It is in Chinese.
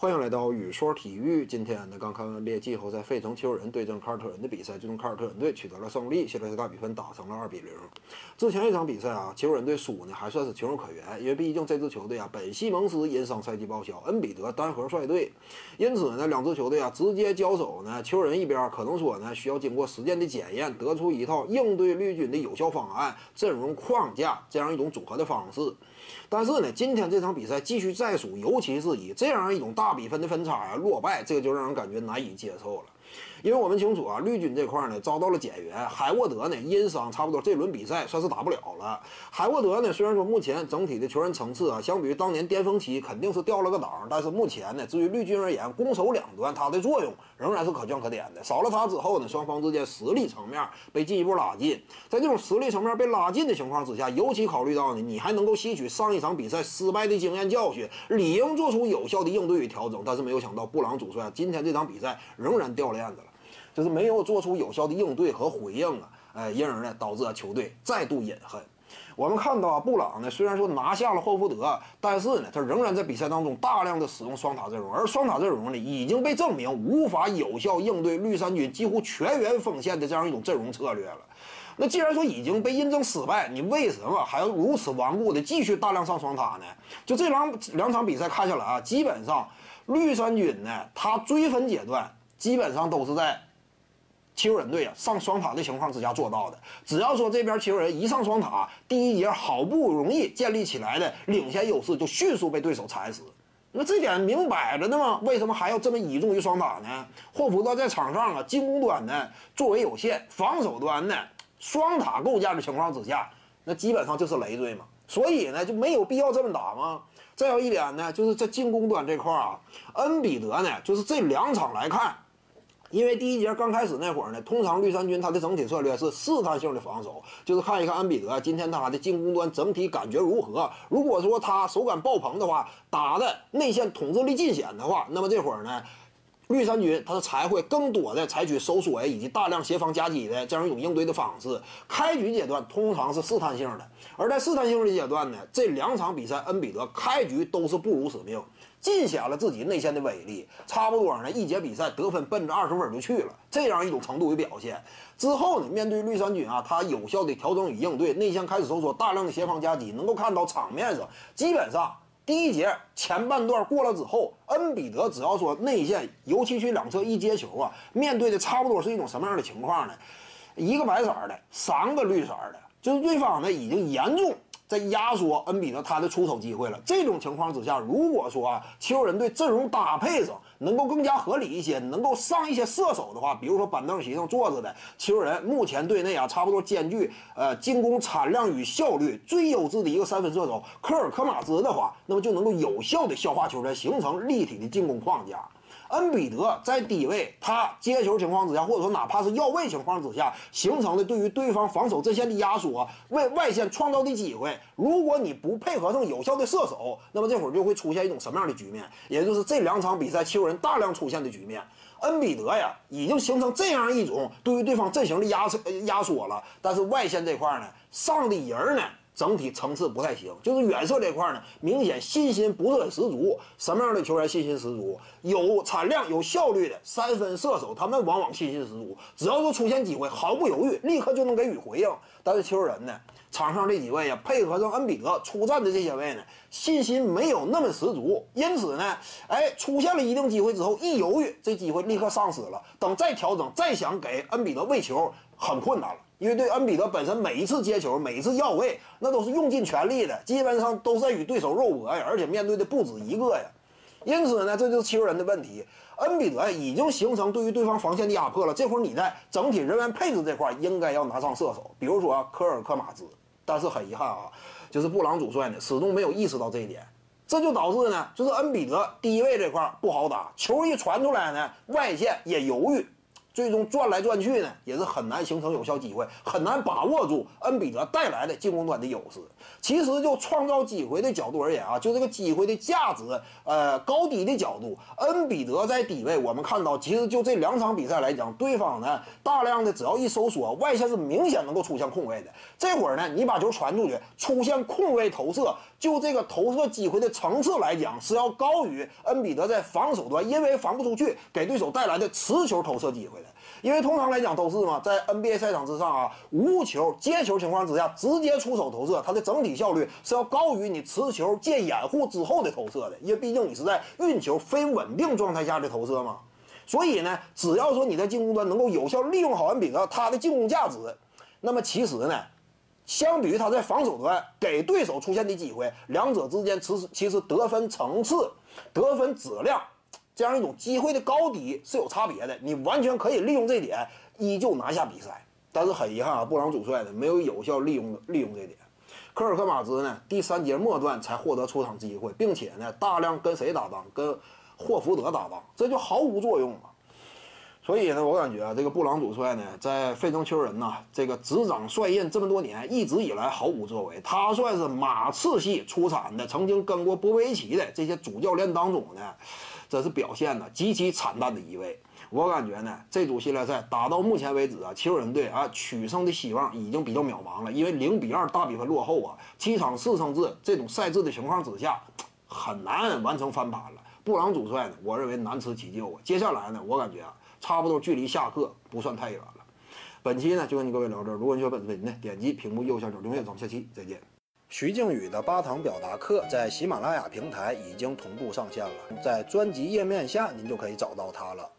欢迎来到雨说体育。今天呢，刚看完列季后赛费城球人对阵凯尔特人的比赛，最终凯尔特人队取得了胜利，系列赛大比分打成了二比零。之前一场比赛啊，球人队输呢还算是情有可原，因为毕竟这支球队啊，本西蒙斯因伤赛季报销，恩比德单核率队，因此呢，两支球队啊直接交手呢，球人一边可能说呢需要经过时间的检验，得出一套应对绿军的有效方案、阵容框架这样一种组合的方式。但是呢，今天这场比赛继续再输，尤其是以这样一种大比分的分差啊落败，这个就让人感觉难以接受了。因为我们清楚啊，绿军这块呢遭到了减员，海沃德呢因伤，差不多这轮比赛算是打不了了。海沃德呢虽然说目前整体的球员层次啊，相比于当年巅峰期肯定是掉了个档，但是目前呢，至于绿军而言，攻守两端他的作用仍然是可圈可点的。少了他之后呢，双方之间实力层面被进一步拉近。在这种实力层面被拉近的情况之下，尤其考虑到呢，你还能够吸取上一场比赛失败的经验教训，理应做出有效的应对与调整。但是没有想到，布朗主帅今天这场比赛仍然掉链子了。就是没有做出有效的应对和回应啊，哎，因而呢导致球队再度饮恨。我们看到啊，布朗呢虽然说拿下了霍福德，但是呢他仍然在比赛当中大量的使用双塔阵容，而双塔阵容呢已经被证明无法有效应对绿衫军几乎全员锋线的这样一种阵容策略了。那既然说已经被印证失败，你为什么还要如此顽固的继续大量上双塔呢？就这两两场比赛看下来啊，基本上绿衫军呢他追分阶段基本上都是在。七六人队啊，上双塔的情况之下做到的。只要说这边七六人一上双塔，第一节好不容易建立起来的领先优势就迅速被对手踩死。那这点明摆着的嘛，为什么还要这么倚重于双塔呢？霍福德在场上啊，进攻端呢作为有限，防守端呢双塔构架的情况之下，那基本上就是累赘嘛。所以呢就没有必要这么打吗？再有一点呢，就是在进攻端这块啊，恩比德呢，就是这两场来看。因为第一节刚开始那会儿呢，通常绿衫军他的整体策略是试探性的防守，就是看一看恩比德今天他的进攻端整体感觉如何。如果说他手感爆棚的话，打的内线统治力尽显的话，那么这会儿呢，绿衫军他才会更多的采取收缩以及大量协防夹击的这样一种应对的方式。开局阶段通常是试探性的，而在试探性的阶段呢，这两场比赛恩比德开局都是不辱使命。尽显了自己内线的威力，差不多呢，一节比赛得分奔着二十分就去了，这样一种程度的表现之后呢，面对绿衫军啊，他有效的调整与应对，内线开始收缩，大量的协防夹击，能够看到场面上，基本上第一节前半段过了之后，恩比德只要说内线，尤其去两侧一接球啊，面对的差不多是一种什么样的情况呢？一个白色的，三个绿色的，就是对方呢已经严重。在压缩恩比德他的出手机会了。这种情况之下，如果说啊，七六人队阵容搭配上能够更加合理一些，能够上一些射手的话，比如说板凳席上坐着的七六人，目前队内啊差不多兼具呃进攻产量与效率最优质的一个三分射手科尔科马兹的话，那么就能够有效的消化球员，形成立体的进攻框架。恩比德在低位，他接球情况之下，或者说哪怕是要位情况之下，形成的对于对方防守阵线的压缩，为外线创造的机会，如果你不配合上有效的射手，那么这会儿就会出现一种什么样的局面？也就是这两场比赛球人大量出现的局面。恩比德呀，已经形成这样一种对于对方阵型的压压缩了，但是外线这块呢，上的人呢？整体层次不太行，就是远射这块呢，明显信心不是很十足。什么样的球员信心十足？有产量、有效率的三分射手，他们往往信心十足。只要说出现机会，毫不犹豫，立刻就能给予回应。但是球人呢，场上这几位呀，配合上恩比德出战的这些位呢，信心没有那么十足。因此呢，哎，出现了一定机会之后，一犹豫，这机会立刻丧失了。等再调整，再想给恩比德喂球，很困难了。因为对恩比德本身每一次接球、每一次要位，那都是用尽全力的，基本上都是在与对手肉搏呀，而且面对的不止一个呀。因此呢，这就是七六人的问题。恩比德已经形成对于对方防线的压迫了，这会儿你在整体人员配置这块应该要拿上射手，比如说科尔克马兹。但是很遗憾啊，就是布朗主帅呢始终没有意识到这一点，这就导致呢，就是恩比德低位这块不好打，球一传出来呢，外线也犹豫。最终转来转去呢，也是很难形成有效机会，很难把握住恩比德带来的进攻端的优势。其实就创造机会的角度而言啊，就这个机会的价值，呃，高低的角度，恩比德在低位，我们看到，其实就这两场比赛来讲，对方呢大量的只要一收缩，外线是明显能够出现空位的。这会儿呢，你把球传出去，出现空位投射，就这个投射机会的层次来讲，是要高于恩比德在防守端因为防不出去给对手带来的持球投射机会的。因为通常来讲都是嘛，在 NBA 赛场之上啊，无球接球情况之下直接出手投射，它的整体效率是要高于你持球借掩护之后的投射的。因为毕竟你是在运球非稳定状态下的投射嘛。所以呢，只要说你在进攻端能够有效利用好恩比德他的进攻价值，那么其实呢，相比于他在防守端给对手出现的机会，两者之间其实其实得分层次、得分质量这样一种机会的高低是有差别的。你完全可以利用这点，依旧拿下比赛。但是很遗憾啊，布朗主帅呢没有有效利用利用这点。科尔克马兹呢，第三节末段才获得出场机会，并且呢，大量跟谁搭档？跟霍福德搭档，这就毫无作用了。所以呢，我感觉啊，这个布朗主帅呢，在费城球人呐，这个执掌帅印这么多年，一直以来毫无作为。他算是马刺系出产的，曾经跟过波维奇的这些主教练当中呢，这是表现呢极其惨淡的一位。我感觉呢，这组系列赛打到目前为止啊，球人队啊取胜的希望已经比较渺茫了，因为零比二大比分落后啊，七场四胜制这种赛制的情况之下，很难完成翻盘了。布朗主帅呢，我认为难辞其咎啊。接下来呢，我感觉啊，差不多距离下课不算太远了。本期呢，就跟你各位聊这。如果你喜欢本视频呢，点击屏幕右下角订阅。咱们下期再见。徐静宇的八堂表达课在喜马拉雅平台已经同步上线了，在专辑页面下您就可以找到它了。